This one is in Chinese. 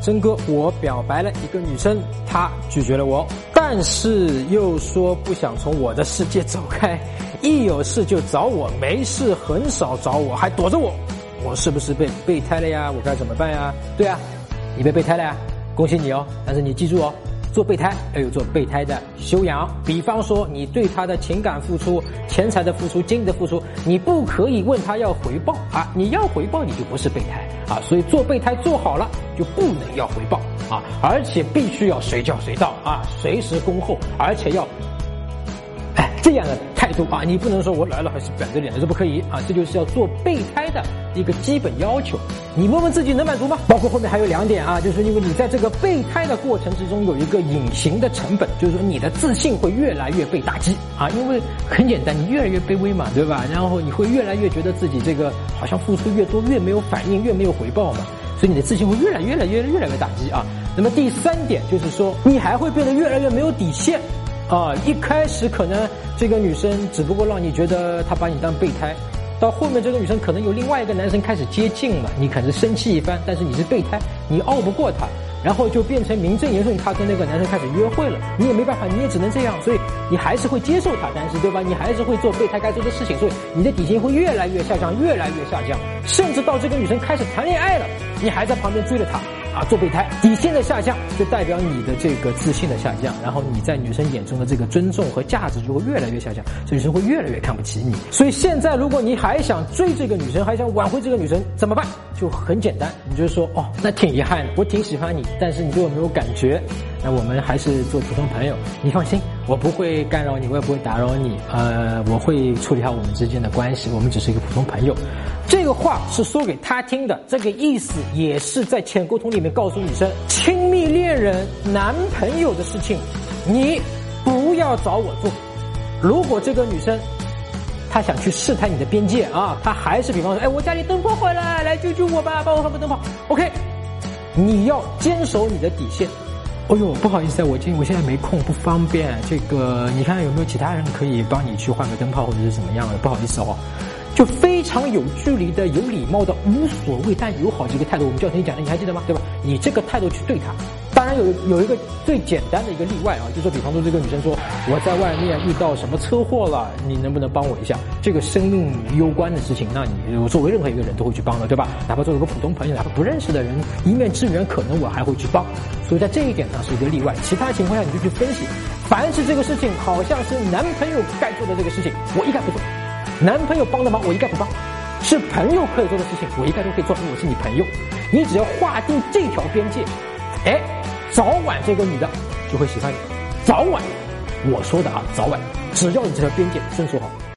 真哥，我表白了一个女生，她拒绝了我，但是又说不想从我的世界走开，一有事就找我，没事很少找我，还躲着我，我是不是被备胎了呀？我该怎么办呀？对啊，你被备胎了呀，恭喜你哦！但是你记住哦。做备胎要有做备胎的修养，比方说你对他的情感付出、钱财的付出、精力的付出，你不可以问他要回报啊！你要回报你就不是备胎啊！所以做备胎做好了就不能要回报啊！而且必须要随叫随到啊，随时恭候，而且要。这样的态度啊，你不能说我来了还是板着脸的，这不可以啊！这就是要做备胎的一个基本要求。你问问自己能满足吗？包括后面还有两点啊，就是因为你在这个备胎的过程之中有一个隐形的成本，就是说你的自信会越来越被打击啊。因为很简单，你越来越卑微嘛，对吧？然后你会越来越觉得自己这个好像付出越多越没有反应，越没有回报嘛，所以你的自信会越来越来越越来越打击啊。那么第三点就是说，你还会变得越来越没有底线。啊，一开始可能这个女生只不过让你觉得她把你当备胎，到后面这个女生可能有另外一个男生开始接近了，你可能生气一番，但是你是备胎，你拗不过他，然后就变成名正言顺，他跟那个男生开始约会了，你也没办法，你也只能这样，所以你还是会接受他，但是对吧？你还是会做备胎该做的事情，所以你的底线会越来越下降，越来越下降，甚至到这个女生开始谈恋爱了，你还在旁边追着她。啊，做备胎，底线的下降就代表你的这个自信的下降，然后你在女生眼中的这个尊重和价值就会越来越下降，这女生会越来越看不起你。所以现在，如果你还想追这个女生，还想挽回这个女生，怎么办？就很简单，你就说哦，那挺遗憾的，我挺喜欢你，但是你对我没有感觉，那我们还是做普通朋友。你放心，我不会干扰你，我也不会打扰你，呃，我会处理好我们之间的关系，我们只是一个普通朋友。这个话是说给他听的，这个意思也是在浅沟通里面告诉女生，亲密恋人、男朋友的事情，你不要找我做。如果这个女生她想去试探你的边界啊，她还是比方说，哎，我家里灯泡坏了，来救救我吧，帮我换个灯泡。OK，你要坚守你的底线。哦呦，不好意思，我今我现在没空，不方便。这个你看有没有其他人可以帮你去换个灯泡或者是怎么样的？不好意思哦。就非常有距离的、有礼貌的、无所谓但友好这个态度，我们教程讲的，你还记得吗？对吧？以这个态度去对他，然有有一个最简单的一个例外啊，就说比方说这个女生说我在外面遇到什么车祸了，你能不能帮我一下？这个生命攸关的事情，那你作为任何一个人都会去帮的，对吧？哪怕作为一个普通朋友，哪怕不认识的人一面之缘，可能我还会去帮。所以在这一点上是一个例外，其他情况下你就去分析，凡是这个事情好像是男朋友该做的这个事情，我一概不做。男朋友帮的忙我一概不帮，是朋友可以做的事情我一概都可以做，因为我是你朋友。你只要划定这条边界，哎，早晚这个女的就会喜欢你。早晚，我说的啊，早晚，只要你这条边界遵守好。